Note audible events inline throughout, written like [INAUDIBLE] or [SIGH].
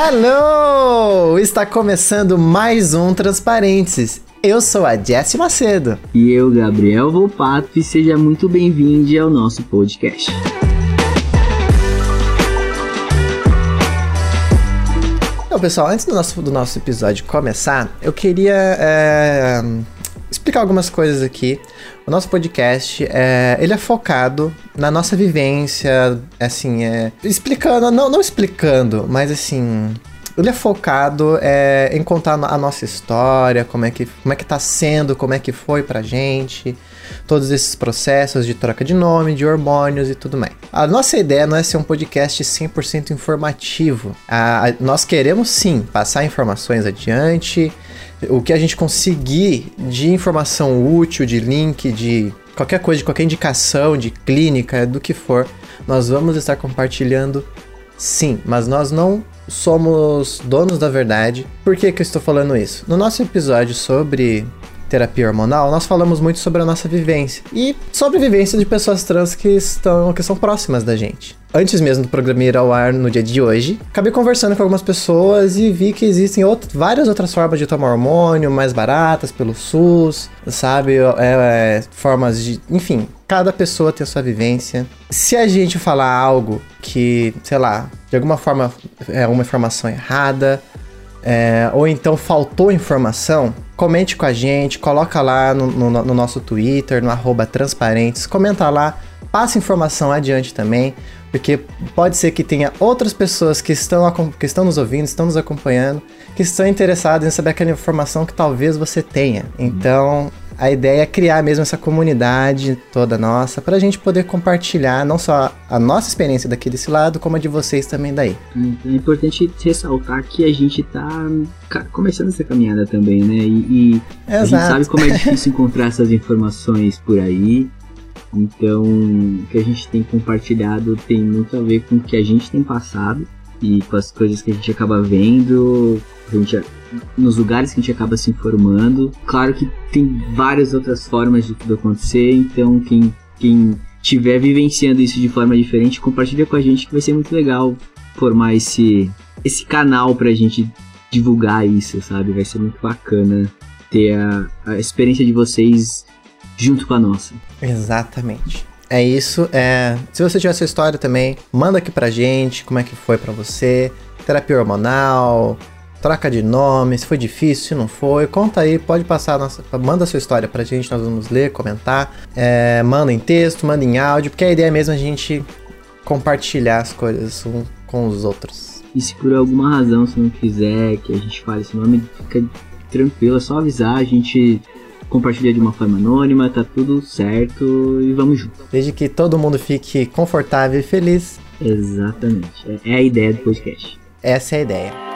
Hello! Está começando mais um Transparentes. Eu sou a Jess Macedo. E eu, Gabriel Volpato, e seja muito bem-vindo ao nosso podcast. Então, pessoal, antes do nosso, do nosso episódio começar, eu queria é, explicar algumas coisas aqui. O nosso podcast, é, ele é focado na nossa vivência, assim, é, explicando, não, não explicando, mas assim, ele é focado é, em contar a nossa história, como é, que, como é que tá sendo, como é que foi pra gente, todos esses processos de troca de nome, de hormônios e tudo mais. A nossa ideia não é ser um podcast 100% informativo. A, a, nós queremos sim passar informações adiante, o que a gente conseguir de informação útil, de link, de qualquer coisa, de qualquer indicação, de clínica, do que for, nós vamos estar compartilhando sim, mas nós não somos donos da verdade. Por que, que eu estou falando isso? No nosso episódio sobre terapia hormonal, nós falamos muito sobre a nossa vivência e sobre a vivência de pessoas trans que estão que são próximas da gente. Antes mesmo do programa ir ao ar no dia de hoje, acabei conversando com algumas pessoas e vi que existem outro, várias outras formas de tomar hormônio, mais baratas pelo SUS, sabe? É, é, formas de. Enfim, cada pessoa tem a sua vivência. Se a gente falar algo que, sei lá, de alguma forma é uma informação errada, é, ou então faltou informação, comente com a gente, coloca lá no, no, no nosso Twitter, no arroba transparentes, comenta lá, passa informação adiante também, porque pode ser que tenha outras pessoas que estão, que estão nos ouvindo, estão nos acompanhando, que estão interessadas em saber aquela informação que talvez você tenha. Então, a ideia é criar mesmo essa comunidade toda nossa para a gente poder compartilhar não só a nossa experiência daqui desse lado, como a de vocês também daí. É importante ressaltar que a gente tá começando essa caminhada também, né? E, e a gente sabe como é [LAUGHS] difícil encontrar essas informações por aí. Então, o que a gente tem compartilhado tem muito a ver com o que a gente tem passado e com as coisas que a gente acaba vendo, a gente nos lugares que a gente acaba se informando. Claro que tem várias outras formas de tudo acontecer, então quem, quem estiver vivenciando isso de forma diferente, compartilha com a gente que vai ser muito legal formar esse, esse canal pra gente divulgar isso, sabe? Vai ser muito bacana ter a, a experiência de vocês junto com a nossa. Exatamente. É isso. É, se você tiver sua história também, manda aqui pra gente como é que foi para você. Terapia hormonal, troca de nome, se foi difícil, se não foi, conta aí, pode passar, nossa, manda sua história pra gente, nós vamos ler, comentar, é, manda em texto, manda em áudio, porque a ideia é mesmo a gente compartilhar as coisas um com os outros. E se por alguma razão você não quiser que a gente fale esse nome, fica tranquilo, é só avisar, a gente compartilha de uma forma anônima, tá tudo certo e vamos junto. Desde que todo mundo fique confortável e feliz. Exatamente, é, é a ideia do podcast. Essa é a ideia.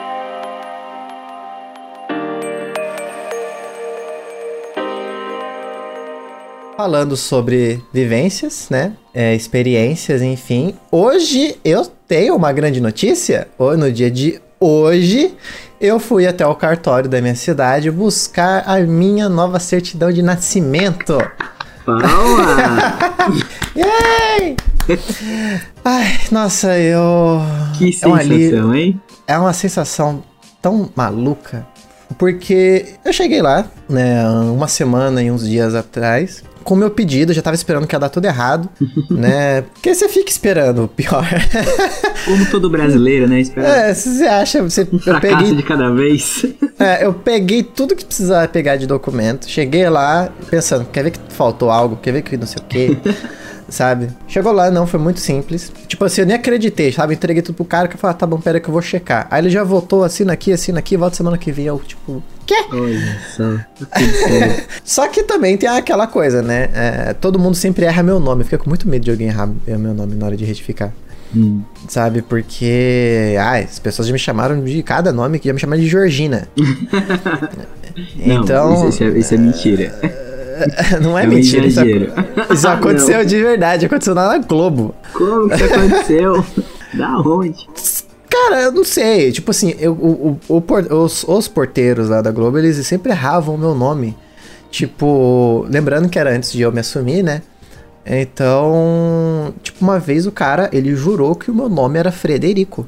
Falando sobre vivências, né? É, experiências, enfim. Hoje eu tenho uma grande notícia. No dia de hoje, eu fui até o cartório da minha cidade buscar a minha nova certidão de nascimento. [LAUGHS] Yay! Ai, nossa, eu. Que sensação, é hein? É uma sensação tão maluca. Porque eu cheguei lá, né, uma semana e uns dias atrás, com o meu pedido, já tava esperando que ia dar tudo errado, [LAUGHS] né? Porque você fica esperando o pior. [LAUGHS] Como todo brasileiro, né? Espera é, você acha, você um eu peguei de cada vez. É, eu peguei tudo que precisava pegar de documento, cheguei lá pensando, quer ver que faltou algo, quer ver que não sei o quê. [LAUGHS] sabe? Chegou lá, não, foi muito simples. Tipo assim, eu nem acreditei, sabe? Entreguei tudo pro cara que falou, ah, tá bom, pera que eu vou checar. Aí ele já voltou, assina aqui, assina aqui, volta semana que vem. Eu, tipo, quê? Olha só. [LAUGHS] só que também tem aquela coisa, né? É, todo mundo sempre erra meu nome. Fica com muito medo de alguém errar meu nome na hora de retificar. Hum. Sabe? Porque. Ai, as pessoas já me chamaram de cada nome que já me chamaram de Georgina. [LAUGHS] Não, então. Isso, é, isso é mentira. [LAUGHS] Não é, mentira. Isso, [LAUGHS] isso [LAUGHS] aconteceu não. de verdade, aconteceu lá na Globo. Como que aconteceu? da onde? Cara, eu não sei. Tipo assim, eu, o, o, o, os, os porteiros lá da Globo, eles sempre erravam o meu nome. Tipo, lembrando que era antes de eu me assumir, né? Então, tipo, uma vez o cara, ele jurou que o meu nome era Frederico.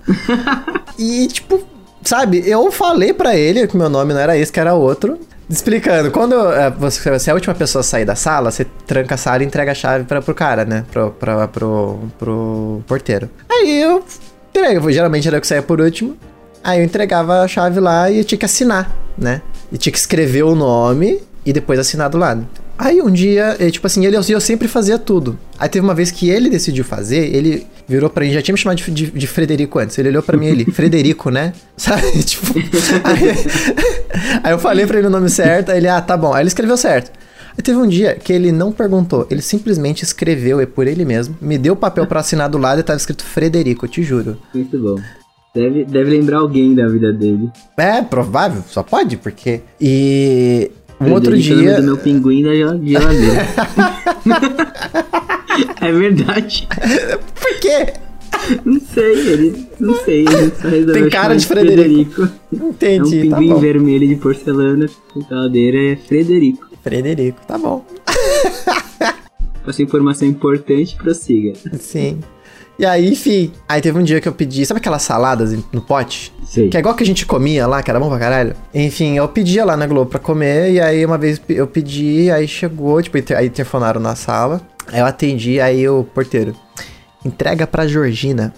e, tipo, sabe, eu falei para ele que meu nome não era esse, que era outro. Explicando, quando é, você, você é a última pessoa a sair da sala, você tranca a sala e entrega a chave pra, pro cara, né? Pro, pra, pro, pro porteiro. Aí eu entrego, geralmente era eu que saía por último. Aí eu entregava a chave lá e tinha que assinar, né? E tinha que escrever o nome e depois assinar do lado. Aí um dia, tipo assim, ele eu sempre fazia tudo. Aí teve uma vez que ele decidiu fazer, ele virou pra mim, já tinha me chamado de, de, de Frederico antes. Ele olhou pra mim ele, [LAUGHS] Frederico, né? [LAUGHS] Sabe? Tipo. Aí, aí, eu falei pra ele o nome certo, aí ele, ah, tá bom. Aí ele escreveu certo. Aí teve um dia que ele não perguntou, ele simplesmente escreveu e por ele mesmo, me deu o papel pra assinar do lado e tava escrito Frederico, eu te juro. Muito bom. Deve, deve lembrar alguém da vida dele. É, provável, só pode, porque. E um outro dia. do meu pinguim da geladeira. [LAUGHS] é verdade. Por quê? Não sei, ele. Não sei, ele só Tem cara de Frederico. Frederico. Entendi. É um tá pinguim tá vermelho de porcelana, geladeira é Frederico. Frederico, tá bom. Essa informação importante, prossiga. Sim. E aí, enfim. Aí teve um dia que eu pedi, sabe aquelas saladas no pote? Sim. Que é igual que a gente comia lá, que era bom pra caralho. Enfim, eu pedia lá na Globo pra comer, e aí uma vez eu pedi, aí chegou, tipo, aí telefonaram na sala. Aí eu atendi, aí o porteiro. Entrega pra Georgina.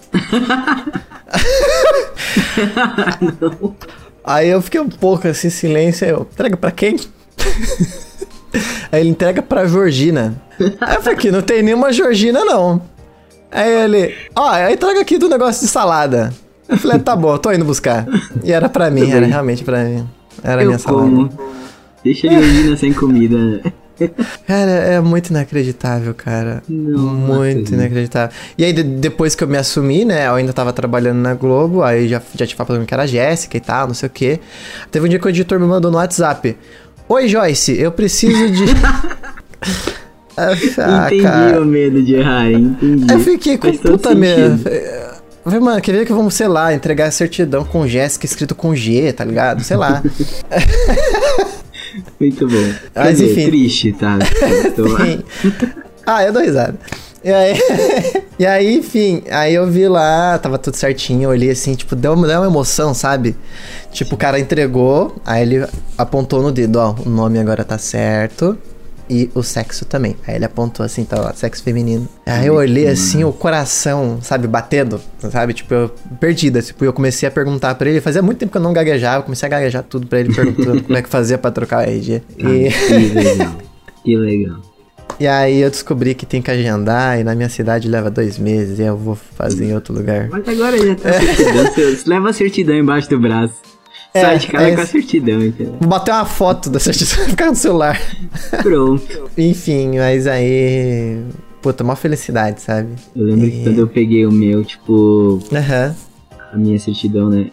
Não. [LAUGHS] Aí eu fiquei um pouco assim, silêncio, aí eu, entrega pra quem? [LAUGHS] aí ele entrega pra Georgina. Aí eu falei, aqui não tem nenhuma Georgina, não. Aí ele, ó, aí traga aqui do negócio de salada. Eu falei, tá bom, tô indo buscar. E era pra mim, era realmente pra mim. Era a minha salada. Deixa a Georgina sem comida. Cara, é muito inacreditável, cara. Não, muito não inacreditável. E aí, de, depois que eu me assumi, né? Eu ainda tava trabalhando na Globo, aí já, já tinha falado que era a Jéssica e tal, não sei o quê. Teve um dia que o editor me mandou no WhatsApp. Oi, Joyce, eu preciso de. [LAUGHS] Ah, entendi cara. o medo de errar, entendi. Eu fiquei com puta medo. Falei, mano, queria que vamos, sei lá, entregar a certidão com Jéssica escrito com G, tá ligado? Sei lá. [LAUGHS] Muito bom. Mas dizer, enfim. Triste, tá? [LAUGHS] ah, eu dou risada. E aí, [LAUGHS] e aí, enfim, aí eu vi lá, tava tudo certinho, eu olhei assim, tipo, deu, deu uma emoção, sabe? Tipo, o cara entregou, aí ele apontou no dedo, ó, o nome agora tá certo e o sexo também. Aí ele apontou assim, tá lá, sexo feminino. Aí eu olhei assim, o coração, sabe, batendo, sabe? Tipo, eu perdida. Tipo, eu comecei a perguntar pra ele. Fazia muito tempo que eu não gaguejava, eu comecei a gaguejar tudo pra ele, perguntando [LAUGHS] como é que fazia pra trocar o RG. E... Ah, que [LAUGHS] legal. Que legal. E aí eu descobri que tem que agendar e na minha cidade leva dois meses e eu vou fazer em outro lugar. Mas agora já tá certidão. [LAUGHS] leva a certidão embaixo do braço. É, Sai de casa é, com a certidão, entendeu? Vou bater uma foto da certidão e [LAUGHS] ficar no celular. Pronto. Enfim, mas aí. Puta, uma felicidade, sabe? Eu lembro e... que quando eu peguei o meu, tipo. Aham. A minha certidão, né?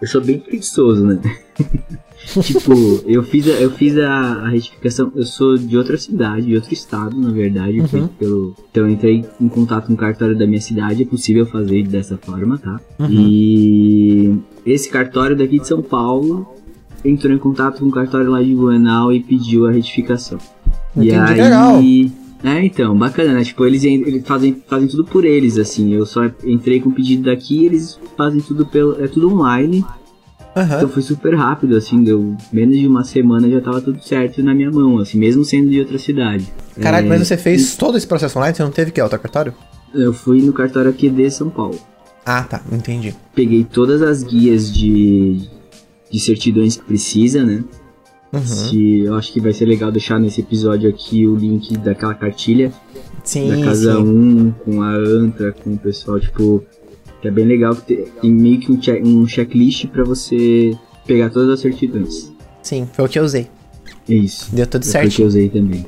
Eu sou bem preguiçoso, né? [LAUGHS] [LAUGHS] tipo, eu fiz, a, eu fiz a, a, retificação. Eu sou de outra cidade, de outro estado, na verdade. Uhum. Pelo, então eu entrei em contato com o cartório da minha cidade. É possível fazer dessa forma, tá? Uhum. E esse cartório daqui de São Paulo entrou em contato com o cartório lá de Buenal e pediu a retificação. Entendi, e aí, legal. É, então, bacana, né? Tipo, eles, eles fazem, fazem tudo por eles, assim. Eu só entrei com o pedido daqui eles fazem tudo pelo. É tudo online. Uhum. Então foi super rápido, assim, deu menos de uma semana já tava tudo certo na minha mão, assim, mesmo sendo de outra cidade. Caraca, é, mas você fez e... todo esse processo online? Você não teve que ir ao cartório? Eu fui no cartório aqui de São Paulo. Ah, tá, entendi. Peguei todas as guias de, de certidões que precisa, né? Uhum. Se, eu acho que vai ser legal deixar nesse episódio aqui o link daquela cartilha. Sim, da Casa 1, um, com a ANTRA, com o pessoal, tipo, que é bem legal que tem meio que um, check, um checklist para você pegar todas as certidões. Sim, foi o que eu usei. Isso. Deu tudo certo. Foi o que eu usei também.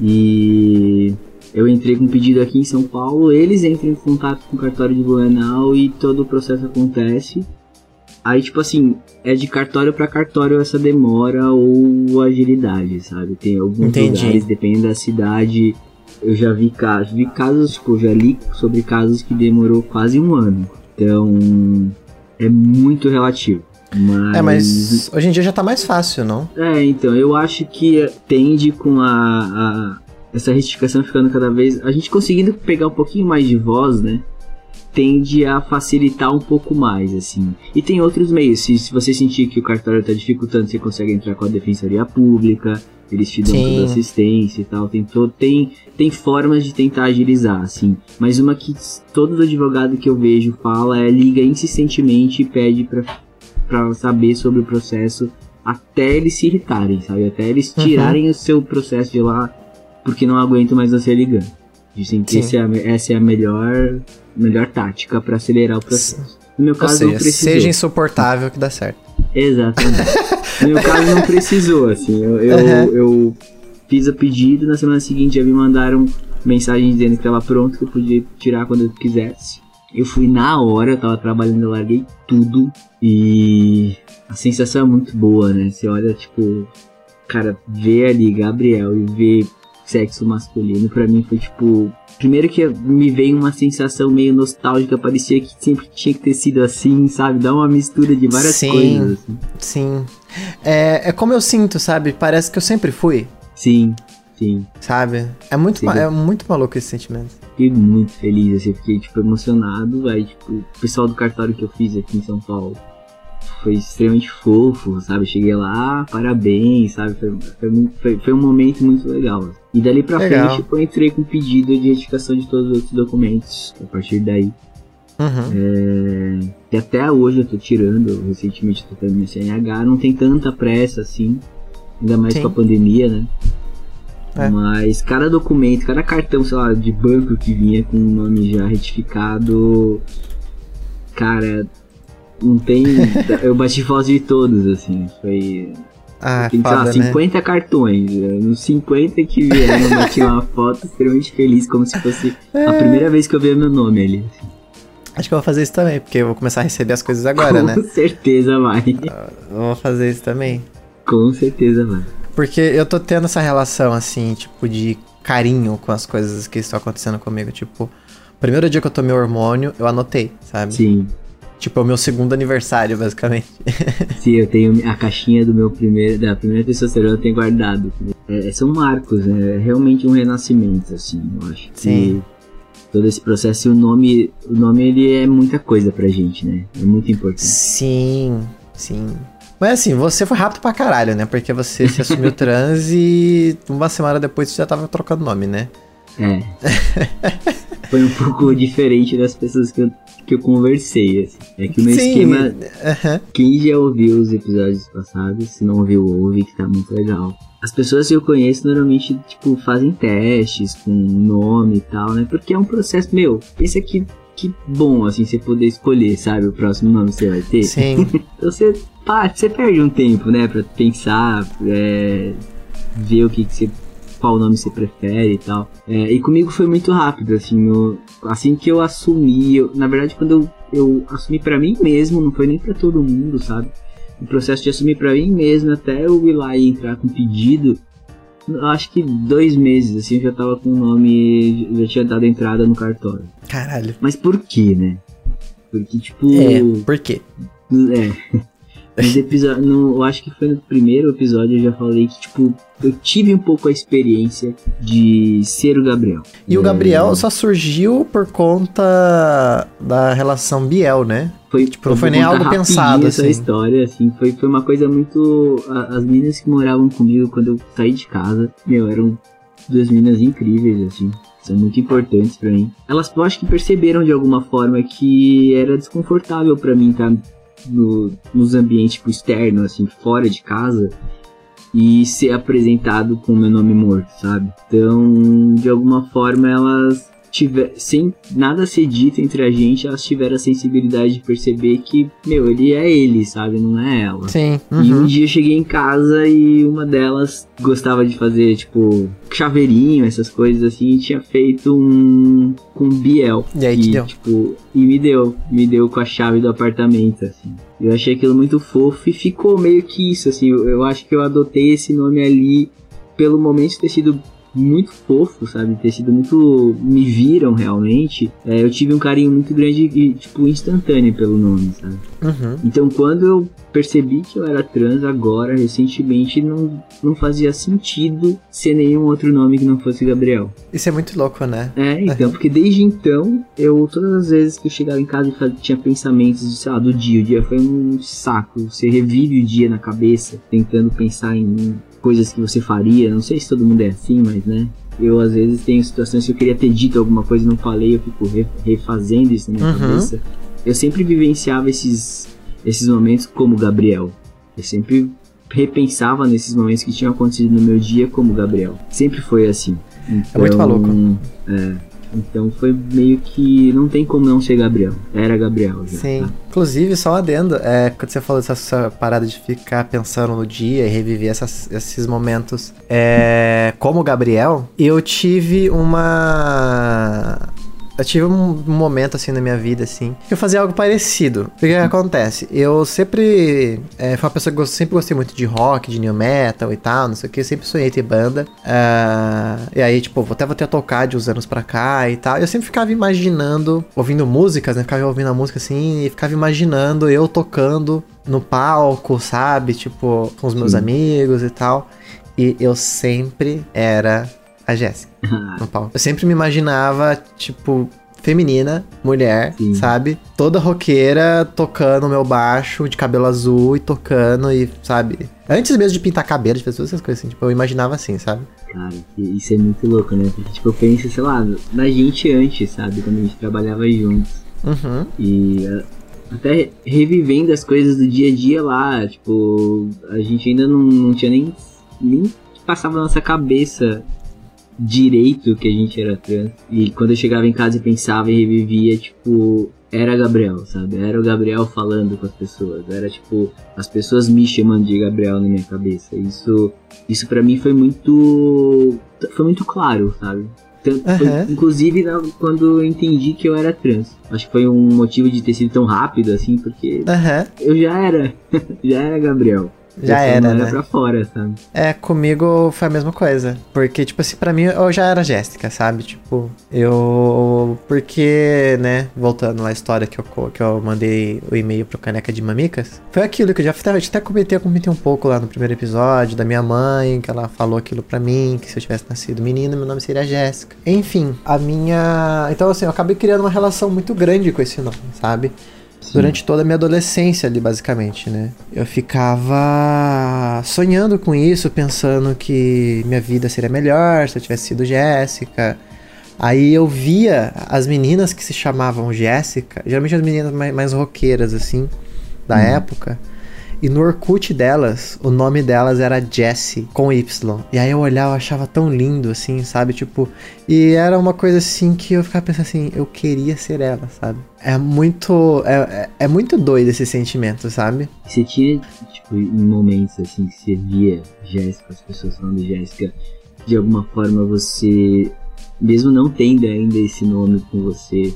E eu entrei com um pedido aqui em São Paulo, eles entram em contato com o cartório de Blumenau e todo o processo acontece. Aí, tipo assim, é de cartório para cartório essa demora ou agilidade, sabe? Tem alguns Entendi. lugares, depende da cidade, eu já vi casos, vi casos, tipo, já li sobre casos que demorou quase um ano. Então, é muito relativo. Mas... É, mas hoje em dia já tá mais fácil, não? É, então, eu acho que tende com a, a essa retificação ficando cada vez. A gente conseguindo pegar um pouquinho mais de voz, né? Tende a facilitar um pouco mais, assim. E tem outros meios, se, se você sentir que o cartório está dificultando, você consegue entrar com a Defensoria Pública, eles te dão toda assistência e tal, tem, todo, tem, tem formas de tentar agilizar, assim. Mas uma que todo advogado que eu vejo fala é liga insistentemente e pede para saber sobre o processo até eles se irritarem, sabe? Até eles uhum. tirarem uhum. o seu processo de lá porque não aguento mais você ligando. Dizem que essa é, a, essa é a melhor, melhor tática para acelerar o processo. No meu caso, seja, não precisou. Seja insuportável que dá certo. Exatamente. no meu caso, não precisou, assim. Eu, eu, uhum. eu fiz o pedido, na semana seguinte já me mandaram mensagem dizendo que estava pronto, que eu podia tirar quando eu quisesse. Eu fui na hora, eu tava trabalhando, eu larguei tudo e a sensação é muito boa, né? Você olha, tipo, cara, ver ali Gabriel e ver sexo masculino, para mim foi tipo. Primeiro que me veio uma sensação meio nostálgica, parecia que sempre tinha que ter sido assim, sabe? Dá uma mistura de várias sim, coisas. Assim. Sim. É, é como eu sinto, sabe? Parece que eu sempre fui. Sim, sim. Sabe? É muito, é muito maluco esse sentimento. Fiquei muito feliz, assim, fiquei, tipo, emocionado. Aí, tipo, o pessoal do cartório que eu fiz aqui em São Paulo foi extremamente fofo, sabe? Cheguei lá, parabéns, sabe? Foi, foi, foi, foi um momento muito legal. E dali pra legal. frente eu entrei com pedido de retificação de todos os outros documentos. A partir daí. Uhum. É, e até hoje eu tô tirando, recentemente eu tô fazendo CNH, não tem tanta pressa assim, ainda mais Sim. com a pandemia, né? É. Mas cada documento, cada cartão, sei lá, de banco que vinha com o nome já retificado, cara, não tem. [LAUGHS] eu bati foto de todos, assim. Foi. Ah, tem, foda, sei lá, 50 né? cartões. Nos 50 que vieram, eu bati uma foto extremamente feliz, como se fosse é. a primeira vez que eu via meu nome ali. Acho que eu vou fazer isso também, porque eu vou começar a receber as coisas agora, Com né? Com [LAUGHS] certeza vai. Eu vou fazer isso também. Com certeza vai. Porque eu tô tendo essa relação, assim, tipo, de carinho com as coisas que estão acontecendo comigo. Tipo, primeiro dia que eu tomei hormônio, eu anotei, sabe? Sim. Tipo, é o meu segundo aniversário, basicamente. [LAUGHS] Sim, eu tenho a caixinha do meu primeiro, da primeira testosterona eu tenho guardado. É, são marcos, né? É realmente um renascimento, assim, eu acho. Sim. todo esse processo e o nome, o nome ele é muita coisa pra gente, né? É muito importante. Sim, sim. Mas assim, você foi rápido pra caralho, né? Porque você se assumiu trans e uma semana depois você já tava trocando nome, né? É. [LAUGHS] foi um pouco diferente das pessoas que eu que eu conversei. Assim. É que o meu Sim. esquema. Quem já ouviu os episódios passados, se não ouviu, ouve, que tá muito legal. As pessoas que eu conheço normalmente, tipo, fazem testes com nome e tal, né? Porque é um processo, meu, esse aqui, que bom, assim, você poder escolher, sabe, o próximo nome que você vai ter. Sim. [LAUGHS] então você, pá, você perde um tempo, né, pra pensar, é, ver o que, que você qual nome você prefere e tal. É, e comigo foi muito rápido, assim, assim que eu assumi, eu, na verdade quando eu, eu assumi para mim mesmo, não foi nem para todo mundo, sabe? O processo de assumir para mim mesmo, até eu ir lá e entrar com pedido, acho que dois meses, assim, eu já tava com o nome, já tinha dado entrada no cartório. Caralho. Mas por quê, né? Porque, tipo... É, por quê? É... [LAUGHS] No, eu acho que foi no primeiro episódio eu já falei que, tipo, eu tive um pouco a experiência de ser o Gabriel. E é... o Gabriel só surgiu por conta da relação Biel, né? Foi, tipo, não foi nem algo pensado, essa assim. história, assim, foi, foi uma coisa muito... As meninas que moravam comigo quando eu saí de casa, meu, eram duas meninas incríveis, assim são muito importantes para mim. Elas, eu acho que perceberam de alguma forma que era desconfortável para mim estar tá no, nos ambientes tipo, externos, assim, fora de casa, e ser apresentado com o meu nome morto, sabe? Então, de alguma forma, elas tiver, sem nada ser dito entre a gente, elas tiveram a sensibilidade de perceber que, meu, ele é ele, sabe? Não é ela. Sim. Uhum. E um dia eu cheguei em casa e uma delas gostava de fazer, tipo, chaveirinho, essas coisas assim, e tinha feito um com Biel. E aí, e, deu? tipo, e me deu, me deu com a chave do apartamento, assim. Eu achei aquilo muito fofo e ficou meio que isso, assim. Eu, eu acho que eu adotei esse nome ali pelo momento ter sido muito fofo, sabe? Ter sido muito. me viram realmente. É, eu tive um carinho muito grande e, tipo, instantâneo pelo nome, sabe? Uhum. Então quando eu percebi que eu era trans agora, recentemente, não, não fazia sentido ser nenhum outro nome que não fosse Gabriel. Isso é muito louco, né? É, então, porque desde então, eu, todas as vezes que eu chegava em casa e tinha pensamentos, sei lá, do dia, o dia foi um saco. Você revive o dia na cabeça, tentando pensar em coisas que você faria. Não sei se todo mundo é assim, mas né. Eu às vezes tenho situações que eu queria ter dito alguma coisa e não falei, eu fico refazendo isso na minha uhum. cabeça. Eu sempre vivenciava esses, esses momentos como Gabriel. Eu sempre repensava nesses momentos que tinham acontecido no meu dia como Gabriel. Sempre foi assim. Então, é muito maluco. É, então foi meio que não tem como não ser Gabriel. Era Gabriel. Já, Sim. Tá? Inclusive, só um adendo, é, quando você falou dessa parada de ficar pensando no dia e reviver essas, esses momentos é, como Gabriel, eu tive uma eu tive um momento assim na minha vida, assim, que eu fazia algo parecido. O que, acontece? Eu sempre. É, fui uma pessoa que eu sempre gostei muito de rock, de new metal e tal, não sei o que. Eu sempre sonhei ter banda. Uh, e aí, tipo, até vou ter a tocar de uns anos pra cá e tal. Eu sempre ficava imaginando, ouvindo músicas, né? Ficava ouvindo a música assim e ficava imaginando eu tocando no palco, sabe? Tipo, com os meus Sim. amigos e tal. E eu sempre era a Jéssica no palco. Eu sempre me imaginava, tipo, feminina, mulher, Sim. sabe? Toda roqueira tocando meu baixo de cabelo azul e tocando e, sabe? Antes mesmo de pintar cabelo, de fazer todas essas coisas assim, tipo, eu imaginava assim, sabe? Cara, isso é muito louco, né? Porque, tipo, eu penso, sei lá, na gente antes, sabe? Quando a gente trabalhava juntos. Uhum. E até revivendo as coisas do dia a dia lá, tipo, a gente ainda não, não tinha nem, nem passava na nossa cabeça direito que a gente era trans. E quando eu chegava em casa e pensava e revivia, tipo, era Gabriel, sabe? Era o Gabriel falando com as pessoas. Era tipo, as pessoas me chamando de Gabriel na minha cabeça. Isso, isso para mim foi muito. Foi muito claro, sabe? Tanto, uhum. foi, inclusive quando eu entendi que eu era trans. Acho que foi um motivo de ter sido tão rápido assim, porque uhum. eu já era. [LAUGHS] já era Gabriel. Já era, né? pra fora, sabe? É, comigo foi a mesma coisa. Porque, tipo assim, pra mim eu já era Jéssica, sabe? Tipo, eu. Porque, né, voltando lá à história que eu, que eu mandei o e-mail pro Caneca de Mamicas, foi aquilo que eu já até, até comentei, eu comentei um pouco lá no primeiro episódio da minha mãe, que ela falou aquilo pra mim, que se eu tivesse nascido menina, meu nome seria Jéssica. Enfim, a minha. Então, assim, eu acabei criando uma relação muito grande com esse nome, sabe? Durante toda a minha adolescência ali, basicamente, né? Eu ficava sonhando com isso, pensando que minha vida seria melhor se eu tivesse sido Jéssica. Aí eu via as meninas que se chamavam Jéssica, geralmente as meninas mais, mais roqueiras, assim, da hum. época e no Orkut delas, o nome delas era Jessie, com Y. E aí eu olhava, eu achava tão lindo, assim, sabe? Tipo, e era uma coisa assim que eu ficava pensando assim, eu queria ser ela, sabe? É muito. É, é, é muito doido esse sentimento, sabe? Você tinha, tipo, em momentos assim que você via Jéssica, as pessoas falando Jéssica, de alguma forma você, mesmo não tendo ainda esse nome com você,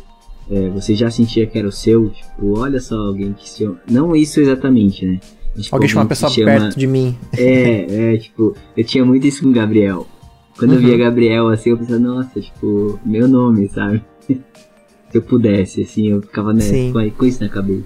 é, você já sentia que era o seu? Tipo, olha só, alguém que se. Não isso exatamente, né? Tipo, alguém chama uma pessoa chama... perto de mim. É, é, tipo, eu tinha muito isso com o Gabriel. Quando uhum. eu via Gabriel, assim, eu pensava, nossa, tipo, meu nome, sabe? [LAUGHS] Se eu pudesse, assim, eu ficava né, com, com isso na cabeça.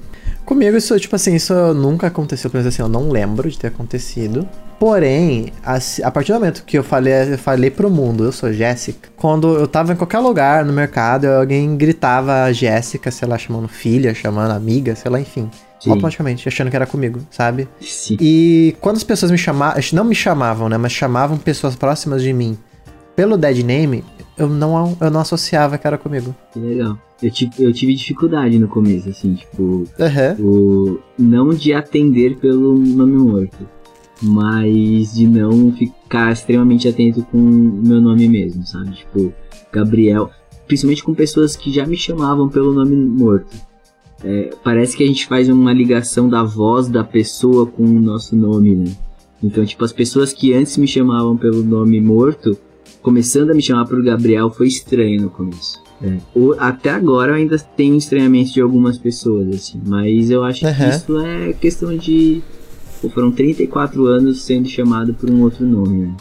Comigo, isso, tipo assim, isso nunca aconteceu, pelo menos assim, eu não lembro de ter acontecido. Porém, a, a, partir do momento que eu falei, eu falei pro mundo, eu sou Jéssica, quando eu tava em qualquer lugar no mercado, alguém gritava Jéssica, sei lá, chamando filha, chamando amiga, sei lá, enfim. Sim. automaticamente, achando que era comigo, sabe? Sim. E quando as pessoas me chamavam, não me chamavam, né, mas chamavam pessoas próximas de mim pelo dead name, eu não, eu não associava que era comigo. Que legal. Eu tive, eu tive dificuldade no começo, assim, tipo, uhum. o, não de atender pelo nome morto, mas de não ficar extremamente atento com o meu nome mesmo, sabe? Tipo, Gabriel, principalmente com pessoas que já me chamavam pelo nome morto é, parece que a gente faz uma ligação da voz da pessoa com o nosso nome, né? Então, tipo, as pessoas que antes me chamavam pelo nome morto, começando a me chamar por Gabriel, foi estranho no começo. É. O, até agora eu ainda tenho estranhamento de algumas pessoas, assim, mas eu acho uhum. que isso é questão de. Pô, foram 34 anos sendo chamado por um outro nome, né?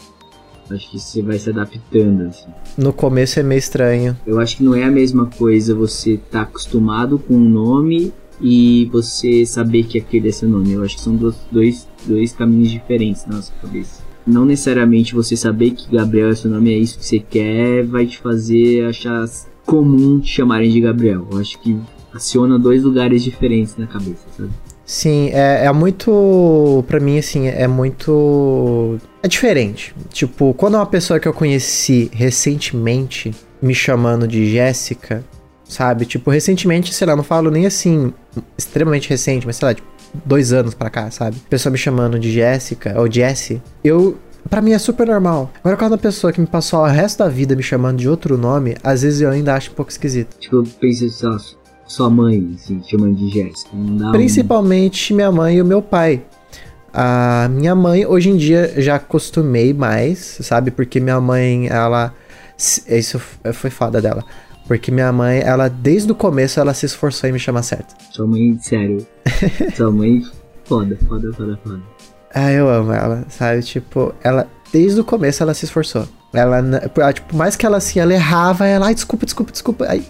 Acho que você vai se adaptando, assim. No começo é meio estranho. Eu acho que não é a mesma coisa você tá acostumado com um nome e você saber que aquele é seu nome. Eu acho que são dois, dois, dois caminhos diferentes na nossa cabeça. Não necessariamente você saber que Gabriel é seu nome, é isso que você quer, vai te fazer achar comum te chamarem de Gabriel. Eu acho que aciona dois lugares diferentes na cabeça, sabe? Sim, é, é muito. Pra mim, assim, é muito. É diferente. Tipo, quando uma pessoa que eu conheci recentemente me chamando de Jéssica, sabe? Tipo, recentemente, sei lá, não falo nem assim, extremamente recente, mas sei lá, tipo, dois anos pra cá, sabe? Pessoa me chamando de Jéssica ou Jessie, eu. Pra mim é super normal. Agora, quando a pessoa que me passou o resto da vida me chamando de outro nome, às vezes eu ainda acho um pouco esquisito. Tipo, eu penso só, sua mãe, assim, chamando de Jéssica. Principalmente minha mãe e o meu pai. A minha mãe, hoje em dia, já acostumei mais, sabe? Porque minha mãe, ela. Isso foi foda dela. Porque minha mãe, ela, desde o começo, ela se esforçou em me chamar certo. Sua mãe, sério. [LAUGHS] Sua mãe, foda, foda, foda, foda. Ah, eu amo ela, sabe? Tipo, ela, desde o começo, ela se esforçou. Ela, tipo, mais que ela assim, ela errava, ela, ai, desculpa, desculpa, desculpa, aí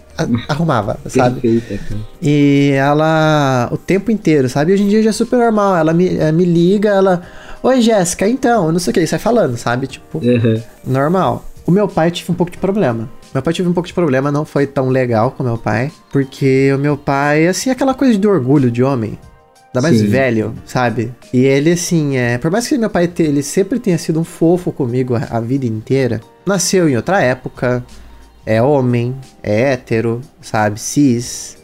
arrumava, [LAUGHS] sabe? Perfeita, E ela, o tempo inteiro, sabe? Hoje em dia já é super normal, ela me, ela me liga, ela, oi Jéssica, então, não sei o que, sai falando, sabe? Tipo, uhum. normal. O meu pai tive um pouco de problema. Meu pai tive um pouco de problema, não foi tão legal com meu pai, porque o meu pai, assim, aquela coisa de orgulho de homem, Ainda mais Sim. velho, sabe? E ele, assim, é. Por mais que meu pai te, ele sempre tenha sido um fofo comigo a, a, vida inteira, nasceu em outra época, é homem, é hétero, sabe? Cis.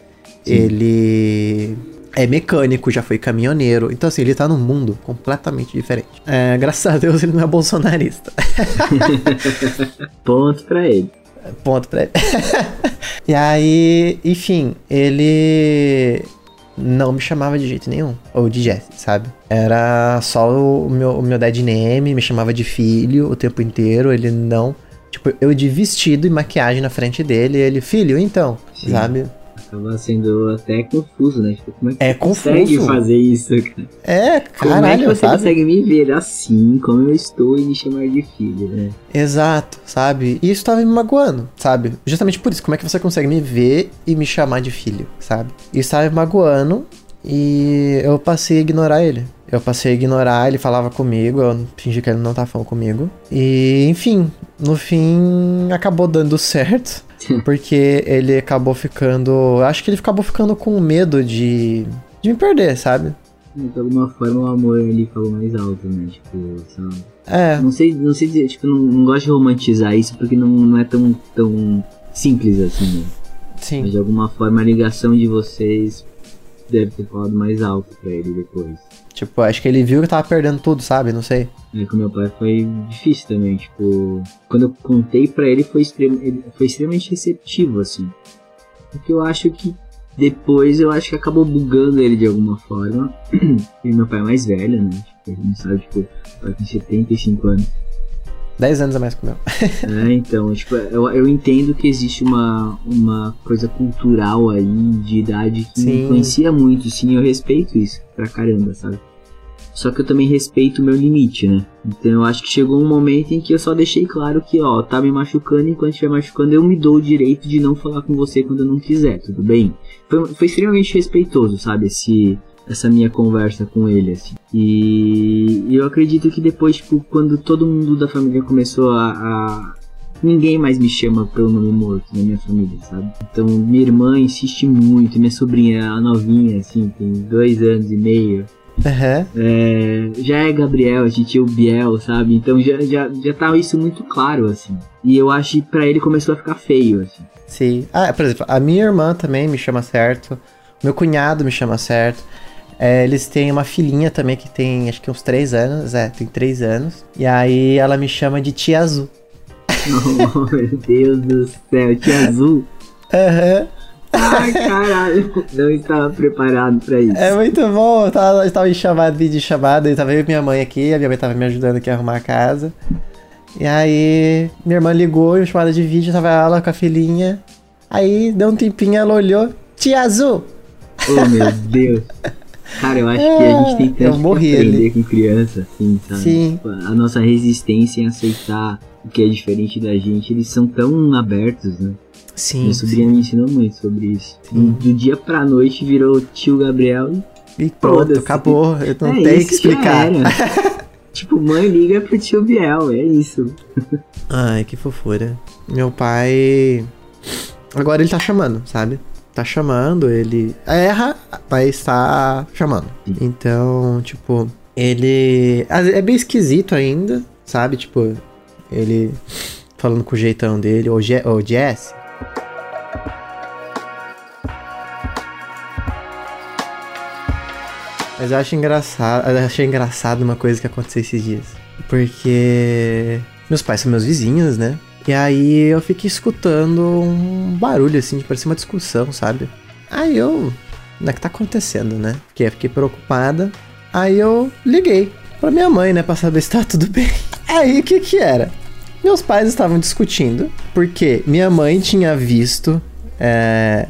Sim. Ele é mecânico, já foi caminhoneiro. Então, assim, ele tá num mundo completamente diferente. É, graças a Deus ele não é bolsonarista. [LAUGHS] Ponto pra ele. Ponto pra ele. [LAUGHS] e aí, enfim, ele não me chamava de jeito nenhum. Ou de Jesse, sabe? Era só o meu, o meu dad name, me chamava de filho o tempo inteiro. Ele não. Tipo, eu de vestido e maquiagem na frente dele, ele, filho, então, Sim. sabe? Acaba sendo até confuso, né? Tipo, como é que é você consegue fazer isso, cara? É, caralho, Como é que você sabe? consegue me ver assim, como eu estou, e me chamar de filho, né? Exato, sabe? E isso tava me magoando, sabe? Justamente por isso, como é que você consegue me ver e me chamar de filho, sabe? Isso tava me magoando e eu passei a ignorar ele. Eu passei a ignorar, ele falava comigo, eu fingi que ele não tava falando comigo. E, enfim, no fim acabou dando certo. [LAUGHS] porque ele acabou ficando. Acho que ele acabou ficando com medo de. de me perder, sabe? De alguma forma o amor ele falou mais alto, né? Tipo, sabe? É. Não sei, não sei dizer, tipo, não, não gosto de romantizar isso porque não, não é tão, tão simples assim, né? Sim. Mas de alguma forma a ligação de vocês deve ter falado mais alto pra ele depois. Tipo, acho que ele viu que tava perdendo tudo, sabe? Não sei. É, com meu pai foi difícil também, tipo... Quando eu contei pra ele, foi, extrema, ele foi extremamente receptivo, assim. Porque eu acho que depois, eu acho que acabou bugando ele de alguma forma. [CLEARS THROAT] e meu pai é mais velho, né? Tipo, ele não sabe, tipo, pai tem 75 anos. 10 anos a mais que o meu. [LAUGHS] é, então, tipo, eu, eu entendo que existe uma, uma coisa cultural aí de idade que sim. influencia muito, sim, eu respeito isso pra caramba, sabe? Só que eu também respeito o meu limite, né? Então eu acho que chegou um momento em que eu só deixei claro que, ó, tá me machucando, enquanto estiver machucando, eu me dou o direito de não falar com você quando eu não quiser, tudo bem? Foi, foi extremamente respeitoso, sabe? Esse, essa minha conversa com ele, assim. E, eu acredito que depois, tipo, quando todo mundo da família começou a, a, Ninguém mais me chama pelo nome morto na minha família, sabe? Então minha irmã insiste muito, minha sobrinha, a novinha, assim, tem dois anos e meio. Uhum. É, já é Gabriel, a gente é o Biel, sabe? Então já, já, já tá isso muito claro, assim. E eu acho que pra ele começou a ficar feio, assim. Sim. Ah, por exemplo, a minha irmã também me chama certo. Meu cunhado me chama certo. É, eles têm uma filhinha também que tem acho que uns 3 anos. É, tem 3 anos. E aí ela me chama de Tia Azul. Oh, [LAUGHS] meu Deus do céu, Tia Azul? Aham. Uhum. Ai, caralho, não estava preparado pra isso. É muito bom, eu tava, eu tava em chamada, vídeo chamada, eu tava eu e minha mãe aqui, a minha mãe tava me ajudando aqui a arrumar a casa. E aí, minha irmã ligou, em chamada de vídeo, tava ela com a filhinha. Aí, deu um tempinho, ela olhou, Tia Azul! Oh, meu Deus! [LAUGHS] Cara, eu acho que a gente tem tanto que aprender com criança, assim, sabe? Sim. Tipo, a nossa resistência em aceitar o que é diferente da gente, eles são tão abertos, né? Sim. Minha sobrinha sim. me ensinou muito sobre isso. Sim. Do dia pra noite virou tio Gabriel e. E pronto, acabou. Eu não é, tenho que explicar. [LAUGHS] tipo, mãe liga pro tio Biel, é isso. Ai, que fofura. Meu pai. Agora ele tá chamando, sabe? Tá chamando, ele erra, mas tá chamando. Então, tipo, ele. É bem esquisito ainda, sabe? Tipo, ele falando com o jeitão dele, ou, Je ou Jess. Mas eu acho engraçado, eu achei engraçado uma coisa que aconteceu esses dias. Porque meus pais são meus vizinhos, né? E aí eu fiquei escutando um barulho assim, de parecer uma discussão, sabe? Aí eu. O é que tá acontecendo, né? Fiquei, fiquei preocupada. Aí eu liguei pra minha mãe, né? Pra saber se tá tudo bem. [LAUGHS] Aí o que que era? Meus pais estavam discutindo porque minha mãe tinha visto é,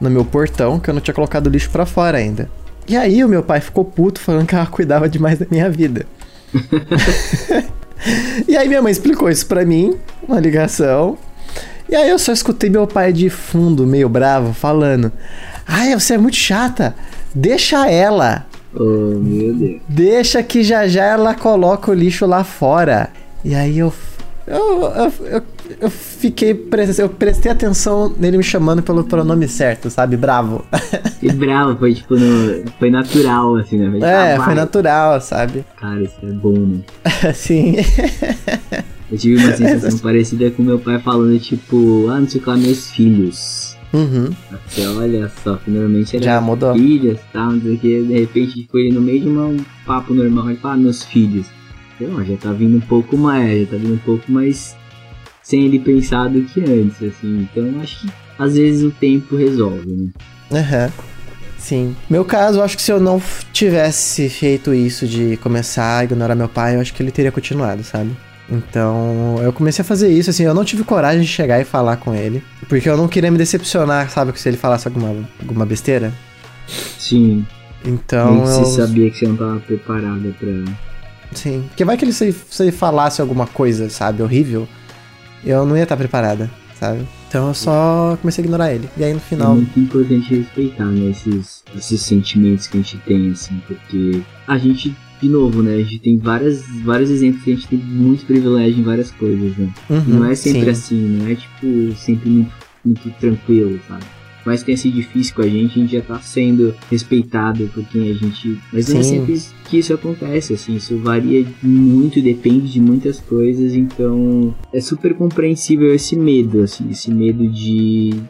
no meu portão que eu não tinha colocado lixo para fora ainda. E aí o meu pai ficou puto falando que ela [LAUGHS] cuidava demais da minha vida. [LAUGHS] e aí minha mãe explicou isso pra mim, uma ligação. E aí eu só escutei meu pai de fundo, meio bravo, falando: Ai, você é muito chata, deixa ela. Oh, meu Deus. Deixa que já já ela coloca o lixo lá fora. E aí eu eu, eu, eu, eu, fiquei. Eu prestei atenção nele me chamando pelo pronome certo, sabe? Bravo. [LAUGHS] E bravo, foi tipo. No, foi natural, assim, né? Foi, é, ah, foi natural, sabe? Cara, isso é bom, né? [LAUGHS] Sim. [LAUGHS] Eu tive uma sensação parecida com meu pai falando, tipo, ah, não sei o que lá, meus filhos. Uhum. Você olha só, finalmente era Já mudou. filhos, tal, não sei o que, de repente foi no meio de um papo normal, ele fala, ah, meus filhos sei já tá vindo um pouco mais, já tá vindo um pouco mais sem ele pensar do que antes, assim. Então acho que às vezes o tempo resolve, né? Aham. Uhum. Sim. Meu caso, acho que se eu não tivesse feito isso de começar a ignorar meu pai, eu acho que ele teria continuado, sabe? Então, eu comecei a fazer isso, assim, eu não tive coragem de chegar e falar com ele. Porque eu não queria me decepcionar, sabe? Se ele falasse alguma, alguma besteira. Sim. Então. Nem eu... você sabia que você não estava preparada pra Sim. Porque vai que ele se, se ele falasse alguma coisa, sabe, horrível, eu não ia estar preparada, sabe? Então eu só comecei a ignorar ele. E aí no final. É muito importante respeitar, né, esses, esses sentimentos que a gente tem, assim, porque a gente, de novo, né, a gente tem várias, vários exemplos que a gente tem muito privilégio em várias coisas, né? Uhum, não é sempre sim. assim, não é tipo sempre muito, muito tranquilo, sabe? que tenha sido difícil com a gente, a gente já tá sendo respeitado por quem a gente. Mas não é sempre que isso acontece, assim, isso varia muito, depende de muitas coisas, então é super compreensível esse medo, assim, esse medo de,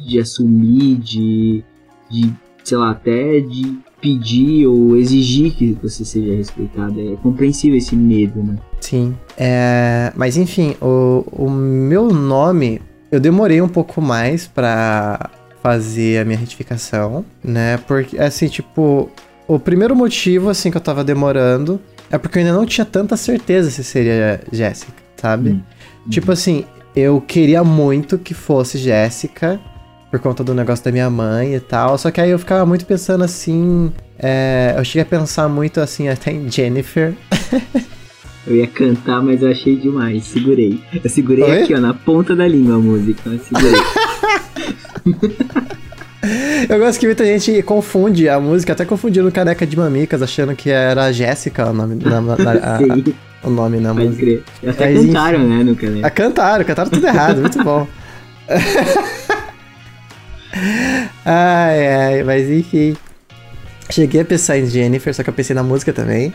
de assumir, de, de, sei lá, até de pedir ou exigir que você seja respeitado. É compreensível esse medo, né? Sim. É, mas enfim, o, o meu nome eu demorei um pouco mais para fazer a minha retificação, né? Porque, assim, tipo, o primeiro motivo, assim, que eu tava demorando é porque eu ainda não tinha tanta certeza se seria Jéssica, sabe? Hum. Tipo assim, eu queria muito que fosse Jéssica, por conta do negócio da minha mãe e tal. Só que aí eu ficava muito pensando assim. É, eu cheguei a pensar muito assim, até em Jennifer. [LAUGHS] eu ia cantar, mas eu achei demais. Segurei. Eu segurei Oi? aqui, ó, na ponta da língua a música. Eu segurei. [LAUGHS] Eu gosto que muita gente confunde a música, até confundindo Caneca de Mamicas, achando que era a Jéssica o nome, na, na, a, a, o nome na música. Crer. Até Mas, cantaram, né, no Caneca. A cantaram, cantaram tudo errado, muito bom. [LAUGHS] ai, ai, mas enfim. Cheguei a pensar em Jennifer, só que eu pensei na música também.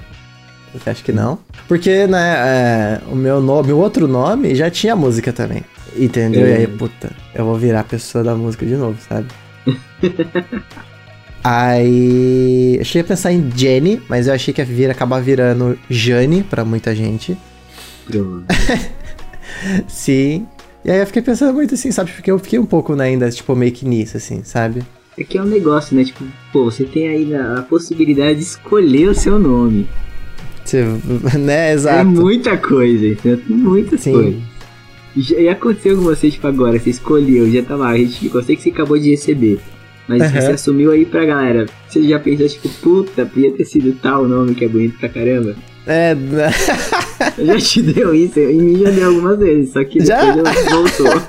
Eu acho que não. Porque, né, é, o meu nome, o outro nome já tinha música também. Entendeu? É. E aí, puta, eu vou virar a pessoa da música de novo, sabe? [LAUGHS] aí. Eu cheguei a pensar em Jenny, mas eu achei que ia vir acabar virando Jane pra muita gente. [LAUGHS] Sim. E aí eu fiquei pensando muito assim, sabe? Porque eu fiquei um pouco né, ainda, tipo, meio que nisso, assim, sabe? É que é um negócio, né? Tipo, pô, você tem aí a, possibilidade de escolher o seu nome. Você, [LAUGHS] né, exato. É muita coisa, entendeu? Muitas Sim. coisas. E aconteceu com você, tipo, agora, você escolheu, já tá lá, a gente, eu sei que você acabou de receber. Mas uhum. você assumiu aí pra galera. Você já pensou, tipo, puta, podia ter sido tal nome que é bonito pra caramba? É. [LAUGHS] eu já te deu isso, e me já deu algumas vezes, só que já? depois voltou.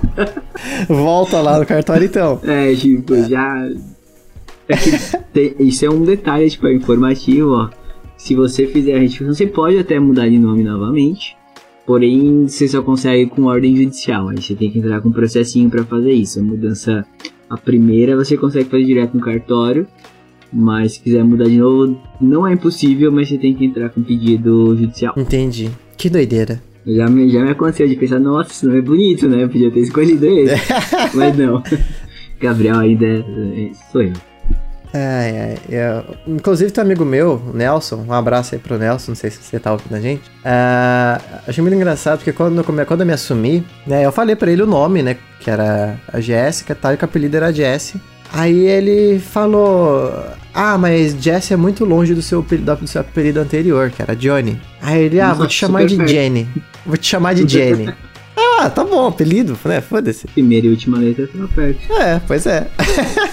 [LAUGHS] Volta lá no cartório então. É, tipo, já. É que tem... isso é um detalhe, tipo, é informativo, ó. Se você fizer a retificação, você pode até mudar de nome novamente. Porém, você só consegue com ordem judicial. Aí você tem que entrar com um processinho para fazer isso. A mudança, a primeira, você consegue fazer direto no cartório. Mas se quiser mudar de novo, não é impossível, mas você tem que entrar com pedido judicial. Entendi. Que doideira. Já me, já me aconteceu de pensar, nossa, isso não é bonito, né? Eu podia ter escolhido ele. [LAUGHS] mas não. Gabriel ainda é, é, sou eu. É, é, é, inclusive tem um amigo meu, Nelson, um abraço aí pro Nelson, não sei se você tá ouvindo a gente. Uh, achei muito engraçado porque quando, quando eu me assumi, né, eu falei para ele o nome, né, que era a Jéssica e tal, e que o apelido era Jessie. Aí ele falou: Ah, mas Jesse é muito longe do seu, do seu apelido anterior, que era Johnny. Aí ele: Ah, vou te chamar de Jenny. Vou te chamar de Jenny. [LAUGHS] ah, tá bom, apelido, né? Foda-se. Primeira e última letra tá perto. É, pois é.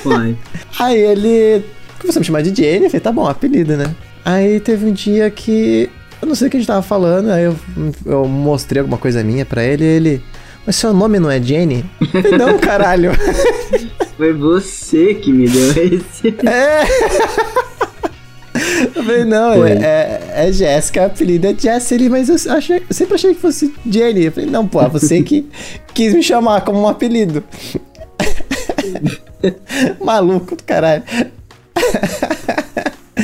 [LAUGHS] Aí ele. Começou a me chamar de Jenny, eu falei, tá bom, apelido, né? Aí teve um dia que. Eu não sei o que a gente tava falando, aí eu, eu mostrei alguma coisa minha pra ele e ele. Mas seu nome não é Jenny? não, caralho. [LAUGHS] Foi você que me deu esse. É. Eu falei, não, é, é, é Jéssica, a apelido é Jessie, mas eu, achei, eu sempre achei que fosse Jenny. Eu falei, não, pô, é você que [LAUGHS] quis me chamar como um apelido. [LAUGHS] Maluco do caralho.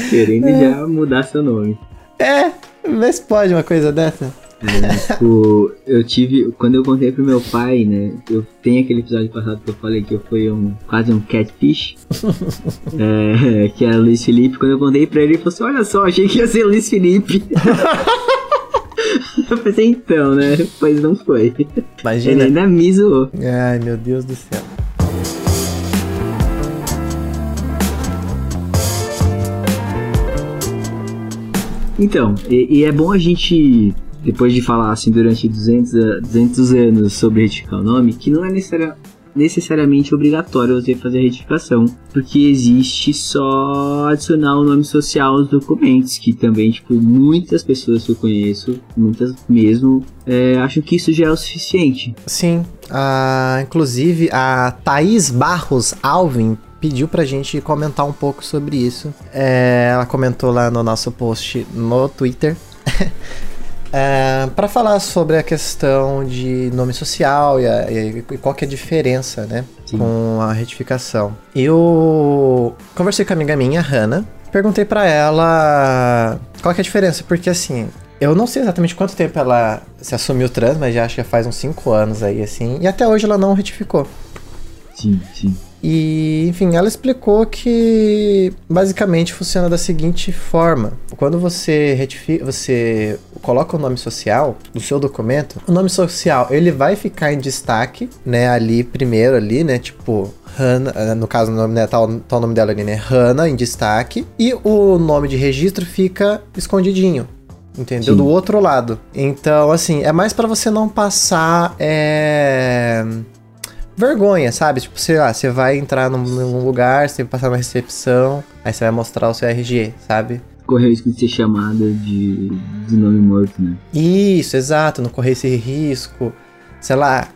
Querendo é. já mudar seu nome. É, vê se pode uma coisa dessa. É, tipo, eu tive. Quando eu contei pro meu pai, né? Eu tenho aquele episódio passado que eu falei que eu fui um, quase um catfish. [LAUGHS] é, que era Luiz Felipe. Quando eu contei pra ele, ele falou assim: Olha só, achei que ia ser Luiz Felipe. [LAUGHS] eu pensei, então, né? Pois não foi. Imagina. Ele ainda me zoou. Ai, meu Deus do céu. Então, e, e, é bom a gente depois de falar assim durante 200, 200 anos sobre retificar o nome, que não é necessariamente obrigatório você fazer a retificação, porque existe só adicionar o nome social aos documentos, que também, tipo, muitas pessoas que eu conheço, muitas mesmo, é, acham que isso já é o suficiente. Sim, uh, inclusive a Thaís Barros Alvin pediu pra gente comentar um pouco sobre isso. É, ela comentou lá no nosso post no Twitter. [LAUGHS] É, para falar sobre a questão de nome social e, a, e qual que é a diferença, né, Sim. com a retificação. Eu conversei com a amiga minha, Hannah, perguntei para ela qual que é a diferença, porque assim, eu não sei exatamente quanto tempo ela se assumiu trans, mas já acho que faz uns 5 anos aí, assim, e até hoje ela não retificou. Sim, sim. E, enfim, ela explicou que basicamente funciona da seguinte forma: quando você retifica, você coloca o nome social do seu documento, o nome social ele vai ficar em destaque, né, ali primeiro ali, né, tipo Hannah, eh, no caso, o nome, né, tá o nome dela ali, né, Hannah em destaque, e o nome de registro fica escondidinho, entendeu? Sim. Do outro lado. Então, assim, é mais para você não passar é vergonha, sabe? Tipo, sei lá, você vai entrar num, num lugar, você vai passar na recepção, aí você vai mostrar o seu RG, sabe? Correr o risco de ser chamada de, de nome morto, né? Isso, exato, não correr esse risco. Sei lá,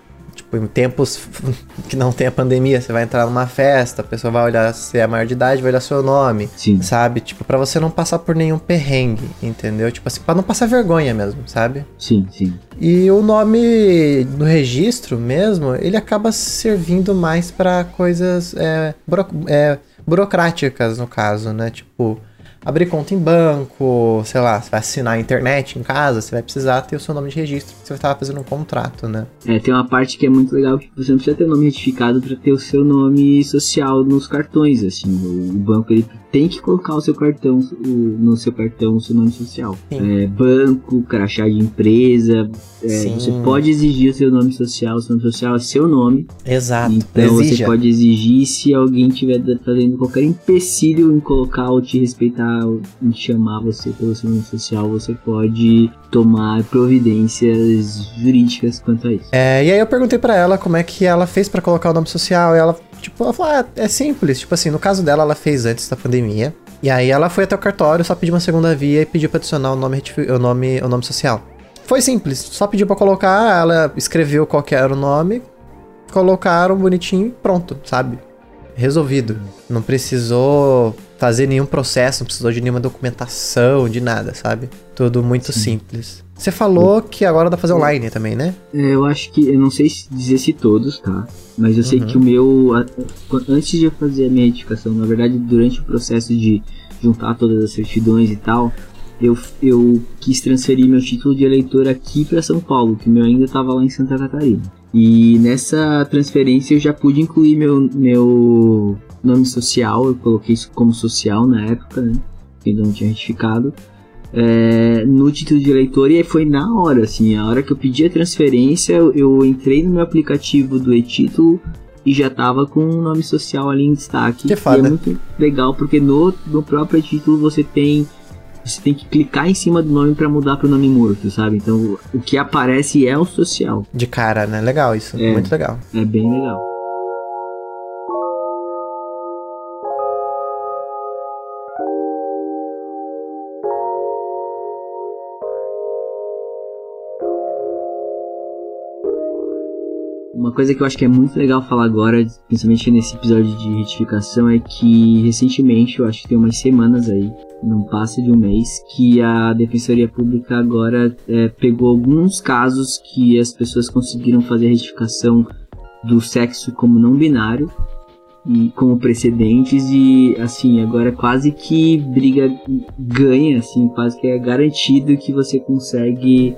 em tempos [LAUGHS] que não tem a pandemia, você vai entrar numa festa, a pessoa vai olhar se é maior de idade, vai olhar seu nome. Sim. Sabe? Tipo, para você não passar por nenhum perrengue, entendeu? Tipo assim, pra não passar vergonha mesmo, sabe? Sim, sim. E o nome no registro mesmo, ele acaba servindo mais para coisas é, buro é, burocráticas, no caso, né? Tipo, abrir conta em banco, sei lá, você vai assinar a internet em casa, você vai precisar ter o seu nome de registro, você vai estar fazendo um contrato, né? É, tem uma parte que é muito legal que você não precisa ter o nome retificado para ter o seu nome social nos cartões, assim, o banco ele tem que colocar o seu cartão, o, no seu cartão o seu nome social. É, banco, crachá de empresa, é, você pode exigir o seu nome social, o seu nome social é seu nome. Exato. Então Exija. você pode exigir se alguém estiver fazendo qualquer empecilho em colocar ou te respeitar, em chamar você pelo seu nome social, você pode tomar providências jurídicas quanto a isso. É, e aí eu perguntei para ela como é que ela fez para colocar o nome social e ela Tipo, ela falou, ah, é simples. Tipo assim, no caso dela, ela fez antes da pandemia. E aí ela foi até o cartório, só pediu uma segunda via e pediu pra adicionar o nome, o nome, o nome social. Foi simples, só pediu pra colocar, ela escreveu qual era o nome, colocaram bonitinho e pronto, sabe? Resolvido. Não precisou fazer nenhum processo, não precisou de nenhuma documentação, de nada, sabe? Tudo muito Sim. simples. Você falou que agora dá pra fazer online também, né? É, eu acho que, eu não sei dizer se todos, tá? Mas eu sei uhum. que o meu, antes de eu fazer a minha edificação, na verdade, durante o processo de juntar todas as certidões e tal, eu, eu quis transferir meu título de eleitor aqui para São Paulo, que o meu ainda estava lá em Santa Catarina. E nessa transferência eu já pude incluir meu, meu nome social, eu coloquei isso como social na época, né? Ainda não tinha retificado é, no título de eleitor e foi na hora, assim, a hora que eu pedi a transferência, eu, eu entrei no meu aplicativo do e-título e já tava com o nome social ali em destaque. Que foda. E é muito legal porque no, no próprio título você tem você tem que clicar em cima do nome para mudar pro nome morto, sabe? Então o que aparece é o social. De cara, né? Legal isso, é, muito legal. É bem legal. Uma coisa que eu acho que é muito legal falar agora, principalmente nesse episódio de retificação, é que recentemente, eu acho que tem umas semanas aí, não passa de um mês, que a Defensoria Pública agora é, pegou alguns casos que as pessoas conseguiram fazer a retificação do sexo como não binário e como precedentes e assim agora quase que briga ganha assim quase que é garantido que você consegue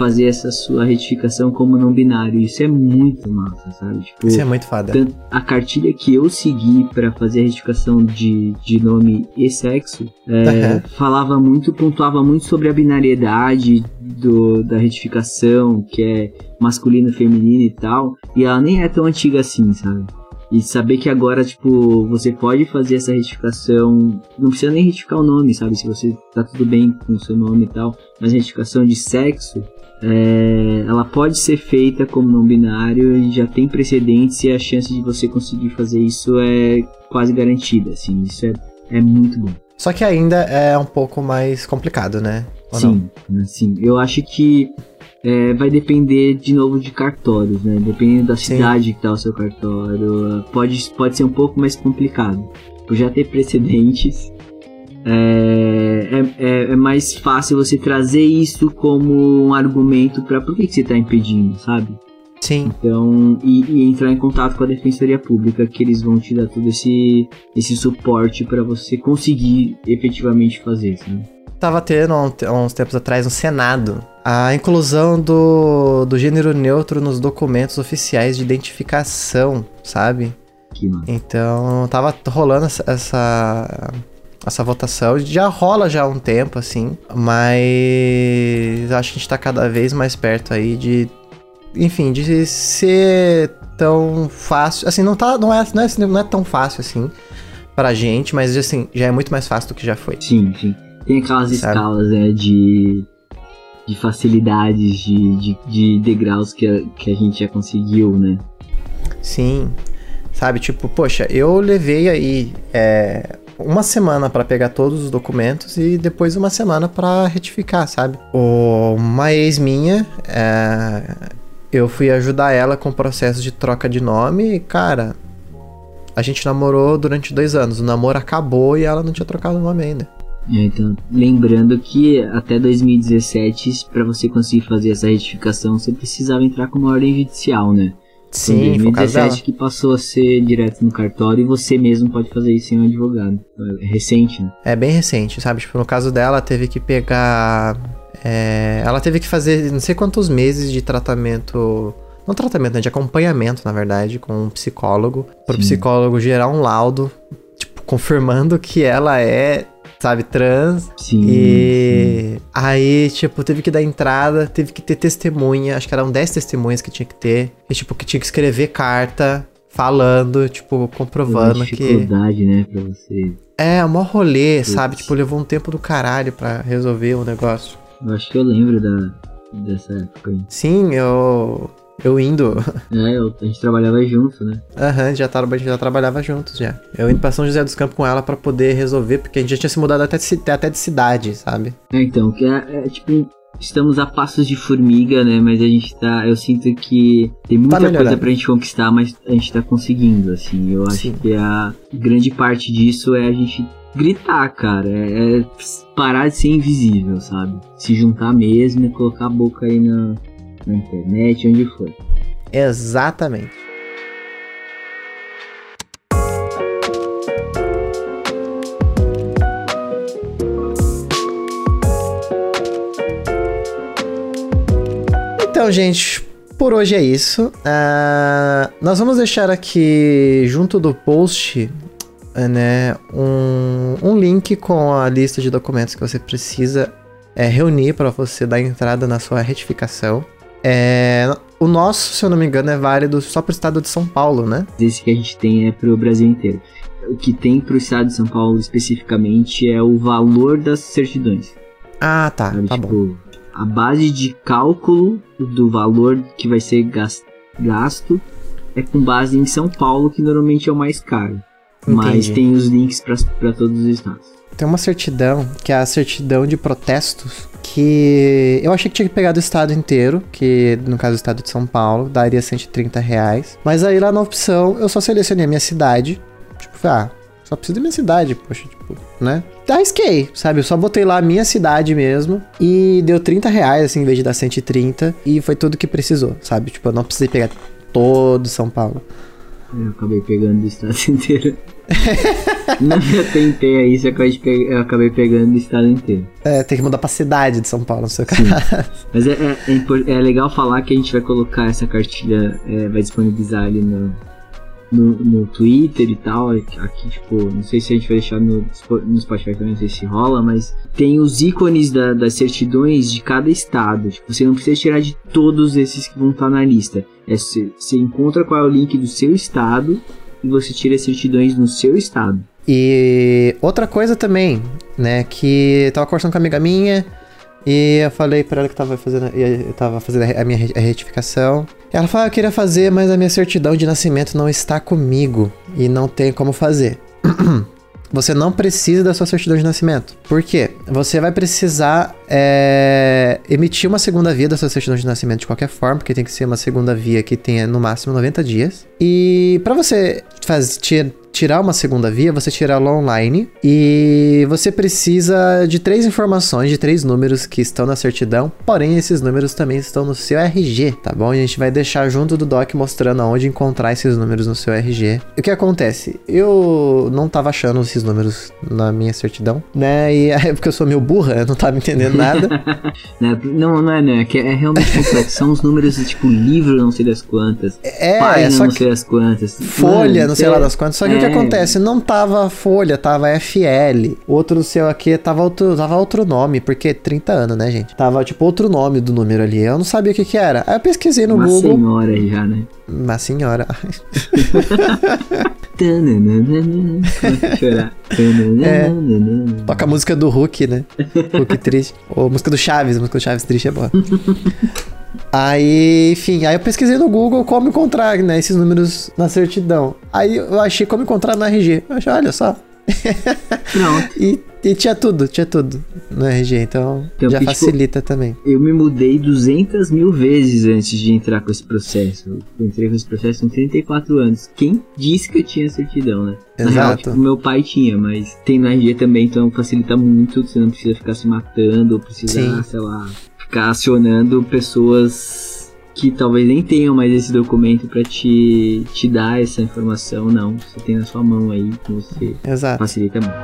fazer essa sua retificação como não binário. Isso é muito massa, sabe? Tipo, Isso é muito foda. A cartilha que eu segui para fazer a retificação de, de nome e sexo é, uhum. falava muito, pontuava muito sobre a binariedade do, da retificação, que é masculino, feminino e tal. E ela nem é tão antiga assim, sabe? E saber que agora, tipo, você pode fazer essa retificação. Não precisa nem retificar o nome, sabe? Se você tá tudo bem com o seu nome e tal. Mas retificação de sexo, é, ela pode ser feita como não binário e já tem precedentes e a chance de você conseguir fazer isso é quase garantida, assim, isso é, é muito bom. Só que ainda é um pouco mais complicado, né? Ou sim, não? sim. Eu acho que é, vai depender de novo de cartórios, né? Dependendo da cidade sim. que tá o seu cartório, pode, pode ser um pouco mais complicado. Por já ter precedentes, é, é, é, é, mais fácil você trazer isso como um argumento para por que, que você está impedindo, sabe? Sim. Então, e, e, entrar em contato com a Defensoria Pública, que eles vão te dar todo esse, esse suporte para você conseguir efetivamente fazer, sabe? Tava tendo uns tempos atrás no Senado a inclusão do, do gênero neutro nos documentos oficiais de identificação, sabe? Que então, tava rolando essa essa votação. Já rola já há um tempo, assim, mas acho que a gente tá cada vez mais perto aí de. Enfim, de ser tão fácil. Assim, não, tá, não, é, não, é, não é tão fácil assim pra gente, mas assim, já é muito mais fácil do que já foi. Sim, sim. Tem aquelas Sabe? escalas, né, de, de facilidades, de, de, de degraus que a, que a gente já conseguiu, né? Sim. Sabe, tipo, poxa, eu levei aí é, uma semana para pegar todos os documentos e depois uma semana para retificar, sabe? Uma ex minha, é, eu fui ajudar ela com o processo de troca de nome e, cara, a gente namorou durante dois anos. O namoro acabou e ela não tinha trocado o nome ainda. É, então, lembrando que até 2017, para você conseguir fazer essa retificação, você precisava entrar com uma ordem judicial, né? Sim, foi 2017 que passou a ser direto no cartório e você mesmo pode fazer isso sem um advogado. É recente, né? É bem recente, sabe? Tipo, no caso dela, teve que pegar. É... ela teve que fazer não sei quantos meses de tratamento. Não tratamento, né? De acompanhamento, na verdade, com um psicólogo. Pro Sim. psicólogo gerar um laudo, tipo, confirmando que ela é sabe, trans. Sim. E sim. aí, tipo, teve que dar entrada, teve que ter testemunha, acho que eram 10 testemunhas que tinha que ter. E, tipo, que tinha que escrever carta falando, tipo, comprovando que. dificuldade, né, pra você. É, mó rolê, Putz. sabe? Tipo, levou um tempo do caralho pra resolver o negócio. Eu acho que eu lembro da, dessa época. Sim, eu. Eu indo. É, eu, a gente trabalhava junto, né? Aham, uhum, já, tra já trabalhava juntos já. Eu indo pra São José dos Campos com ela para poder resolver, porque a gente já tinha se mudado até de, até de cidade, sabe? É, então, que é, é tipo estamos a passos de formiga, né? Mas a gente tá. Eu sinto que tem muita tá coisa pra gente conquistar, mas a gente tá conseguindo, assim. Eu acho Sim. que a grande parte disso é a gente gritar, cara. É, é, parar de ser invisível, sabe? Se juntar mesmo e colocar a boca aí na, na internet, onde for. Exatamente. Então, gente, por hoje é isso. Uh, nós vamos deixar aqui junto do post né, um, um link com a lista de documentos que você precisa é, reunir para você dar entrada na sua retificação. É, o nosso, se eu não me engano, é válido só para o estado de São Paulo, né? Esse que a gente tem é para o Brasil inteiro. O que tem para o estado de São Paulo especificamente é o valor das certidões. Ah, tá. Sabe, tá tipo, bom a base de cálculo do valor que vai ser gasto é com base em São Paulo, que normalmente é o mais caro. Entendi. Mas tem os links para todos os estados. Tem uma certidão, que é a certidão de protestos, que eu achei que tinha que pegar do estado inteiro, que no caso do estado de São Paulo, daria 130 reais. Mas aí lá na opção eu só selecionei a minha cidade. Tipo, ah, só preciso da minha cidade, poxa, tipo, né? Arrisquei, sabe? Eu só botei lá a minha cidade mesmo e deu 30 reais, assim, em vez de dar 130. E foi tudo que precisou, sabe? Tipo, eu não precisei pegar todo São Paulo. Eu acabei pegando o estado [LAUGHS] inteiro. Eu tentei aí, só que eu acabei pegando o estado inteiro. É, tem que mudar pra cidade de São Paulo, no seu caso. Mas é, é, é, é, legal falar que a gente vai colocar essa cartilha, é, vai disponibilizar ali no, no, no Twitter e tal. Aqui, tipo, não sei se a gente vai deixar no, no Spotify também, não sei se rola, mas tem os ícones da, das certidões de cada estado. Tipo, você não precisa tirar de todos esses que vão estar na lista. É, você, você encontra qual é o link do seu estado e você tira as certidões no seu estado. E outra coisa também, né, que eu tava conversando com uma amiga minha, e eu falei pra ela que tava fazendo, eu tava fazendo a minha retificação. Ela falou: ah, Eu queria fazer, mas a minha certidão de nascimento não está comigo e não tem como fazer. [CLEARS THROAT] Você não precisa da sua certidão de nascimento. Por quê? Você vai precisar é, emitir uma segunda via da sua certidão de nascimento de qualquer forma, porque tem que ser uma segunda via que tenha no máximo 90 dias. E para você faz, tirar uma segunda via, você tira ela online e você precisa de três informações, de três números que estão na certidão, porém esses números também estão no seu RG, tá bom? E a gente vai deixar junto do doc mostrando aonde encontrar esses números no seu RG. E o que acontece? Eu não tava achando esses números na minha certidão, né? E [LAUGHS] é porque eu sou meio burra, eu não tava entendendo nada. [LAUGHS] não, não é, né? É, é realmente complexo. São os números tipo livro, não sei das quantas. É, página, só não sei das quantas. Folha, não sei é, lá das quantas. Só que é, o que é. Acontece? Não tava Folha, tava FL. Outro seu aqui tava outro, tava outro nome, porque 30 anos, né, gente? Tava tipo outro nome do número ali. Eu não sabia o que que era. Aí eu pesquisei no Uma Google. Uma senhora já, né? Uma senhora. [LAUGHS] é, toca a música do Hulk, né? Hulk triste. Ou música do Chaves, a música do Chaves triste é boa. [LAUGHS] Aí, enfim, aí eu pesquisei no Google como encontrar, né, esses números na certidão. Aí eu achei como encontrar no RG. Eu achei, olha só. Pronto. [LAUGHS] e, e, tinha tudo, tinha tudo no RG, então, então já tipo, facilita também. Eu me mudei 200 mil vezes antes de entrar com esse processo. Eu entrei com esse processo com 34 anos. Quem disse que eu tinha certidão, né? Exato. Real, tipo, meu pai tinha, mas tem no RG também, então facilita muito. Você não precisa ficar se matando, ou precisar, Sim. sei lá, ficar acionando pessoas que talvez nem tenham mais esse documento para te, te dar essa informação, não. Você tem na sua mão aí, que você Exato. facilita muito.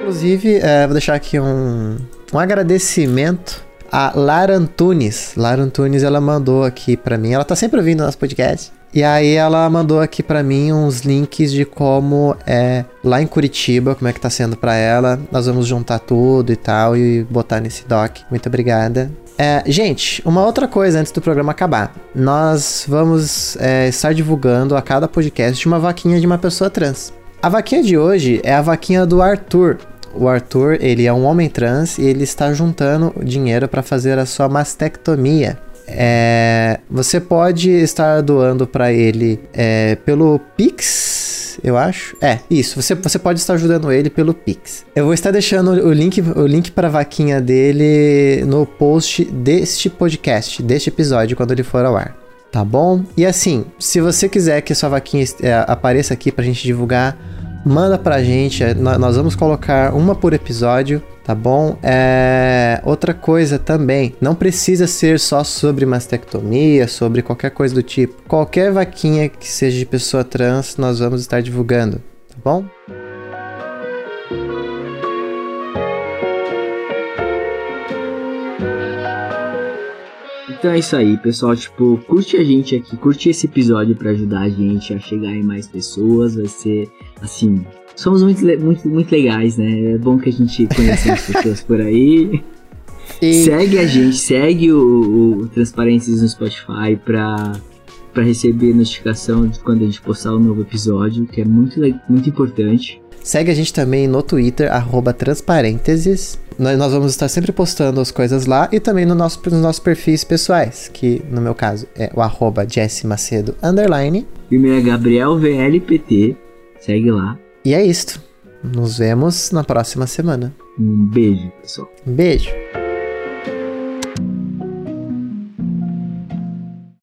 Inclusive, é, vou deixar aqui um, um agradecimento a Lara Antunes. Lara Antunes, ela mandou aqui para mim. Ela tá sempre ouvindo nosso podcast. E aí ela mandou aqui para mim uns links de como é lá em Curitiba, como é que tá sendo para ela. Nós vamos juntar tudo e tal e botar nesse doc. Muito obrigada. É, gente, uma outra coisa antes do programa acabar. Nós vamos é, estar divulgando a cada podcast uma vaquinha de uma pessoa trans. A vaquinha de hoje é a vaquinha do Arthur. o Arthur, ele é um homem trans e ele está juntando dinheiro para fazer a sua mastectomia. É, você pode estar doando para ele é, pelo Pix, eu acho. É, isso. Você, você pode estar ajudando ele pelo Pix. Eu vou estar deixando o link, o link para a vaquinha dele no post deste podcast, deste episódio, quando ele for ao ar. Tá bom? E assim, se você quiser que sua vaquinha é, apareça aqui pra gente divulgar, manda pra gente. É, nós vamos colocar uma por episódio tá bom? É... Outra coisa também, não precisa ser só sobre mastectomia, sobre qualquer coisa do tipo. Qualquer vaquinha que seja de pessoa trans, nós vamos estar divulgando, tá bom? Então é isso aí, pessoal. Tipo, curte a gente aqui, curte esse episódio para ajudar a gente a chegar em mais pessoas. Vai ser, assim, somos muito, muito, muito legais, né? É bom que a gente conheça as pessoas por aí. [LAUGHS] E... Segue a gente, segue o, o Transparências no Spotify pra, pra receber notificação de quando a gente postar um novo episódio, que é muito, muito importante. Segue a gente também no Twitter, arroba Transparênteses. Nós, nós vamos estar sempre postando as coisas lá e também no nosso, nos nossos perfis pessoais, que no meu caso é o arroba Jesse Macedo underline. E o meu é Gabriel VLPT. Segue lá. E é isto. Nos vemos na próxima semana. Um beijo, pessoal. Um beijo.